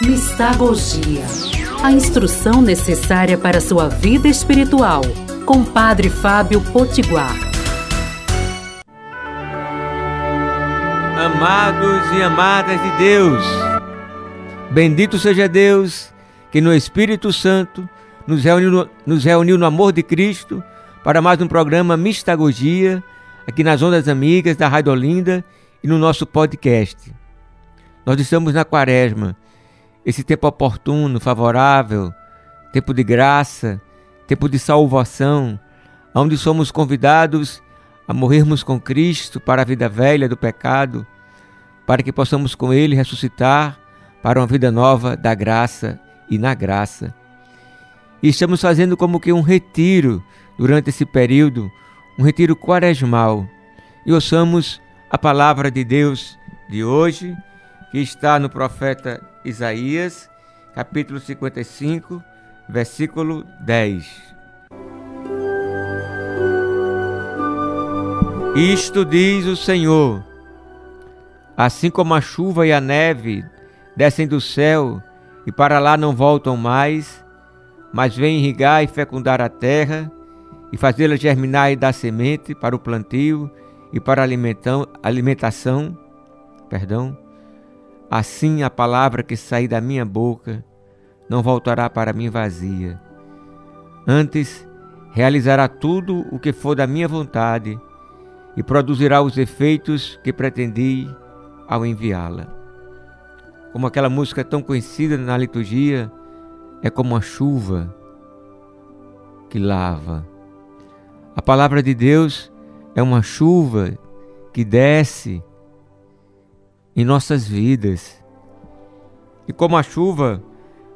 Mistagogia. A instrução necessária para sua vida espiritual. Com Padre Fábio Potiguar. Amados e amadas de Deus, bendito seja Deus que no Espírito Santo nos reuniu, nos reuniu no amor de Cristo para mais um programa Mistagogia, aqui nas Ondas Amigas da Rádio Olinda e no nosso podcast. Nós estamos na quaresma esse tempo oportuno, favorável, tempo de graça, tempo de salvação, onde somos convidados a morrermos com Cristo para a vida velha do pecado, para que possamos com Ele ressuscitar para uma vida nova da graça e na graça. E estamos fazendo como que um retiro durante esse período, um retiro quaresmal. E ouçamos a palavra de Deus de hoje, que está no profeta Isaías, capítulo 55, versículo 10. Isto diz o Senhor: Assim como a chuva e a neve descem do céu e para lá não voltam mais, mas vêm irrigar e fecundar a terra e fazê-la germinar e dar semente para o plantio e para a alimentação, perdão, Assim a palavra que sair da minha boca não voltará para mim vazia. Antes, realizará tudo o que for da minha vontade e produzirá os efeitos que pretendi ao enviá-la. Como aquela música tão conhecida na liturgia, é como a chuva que lava. A palavra de Deus é uma chuva que desce em nossas vidas. E como a chuva,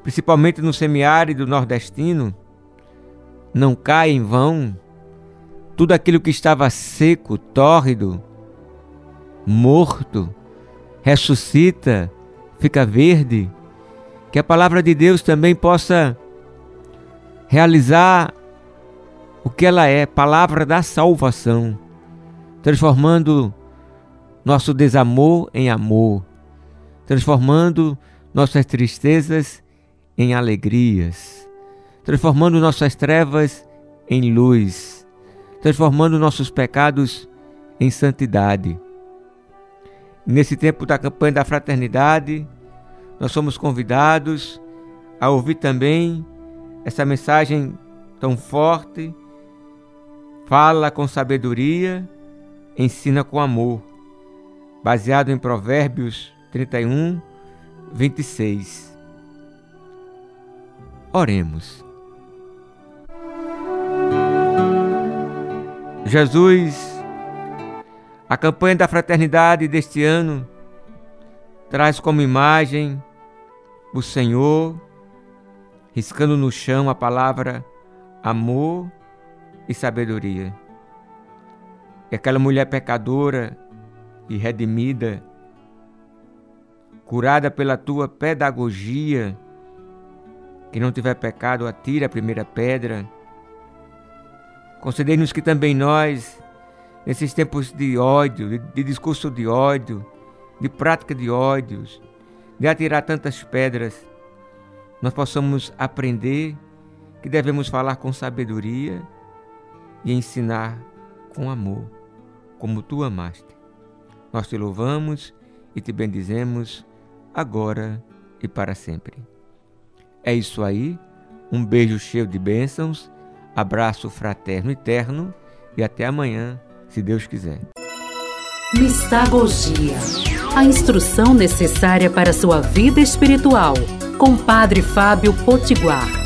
principalmente no semiárido nordestino, não cai em vão, tudo aquilo que estava seco, tórrido, morto, ressuscita, fica verde, que a palavra de Deus também possa realizar o que ela é, palavra da salvação, transformando nosso desamor em amor, transformando nossas tristezas em alegrias, transformando nossas trevas em luz, transformando nossos pecados em santidade. Nesse tempo da campanha da fraternidade, nós somos convidados a ouvir também essa mensagem tão forte. Fala com sabedoria, ensina com amor baseado em Provérbios 31, 26. Oremos. Jesus, a campanha da fraternidade deste ano traz como imagem o Senhor riscando no chão a palavra amor e sabedoria. E aquela mulher pecadora e redimida, curada pela tua pedagogia. Que não tiver pecado, atire a primeira pedra. Concedei-nos que também nós, nesses tempos de ódio, de, de discurso de ódio, de prática de ódios, de atirar tantas pedras, nós possamos aprender que devemos falar com sabedoria e ensinar com amor, como tu amaste. Nós te louvamos e te bendizemos agora e para sempre. É isso aí. Um beijo cheio de bênçãos, abraço fraterno e terno e até amanhã, se Deus quiser. Mistagogia a instrução necessária para sua vida espiritual, com Padre Fábio Potiguar.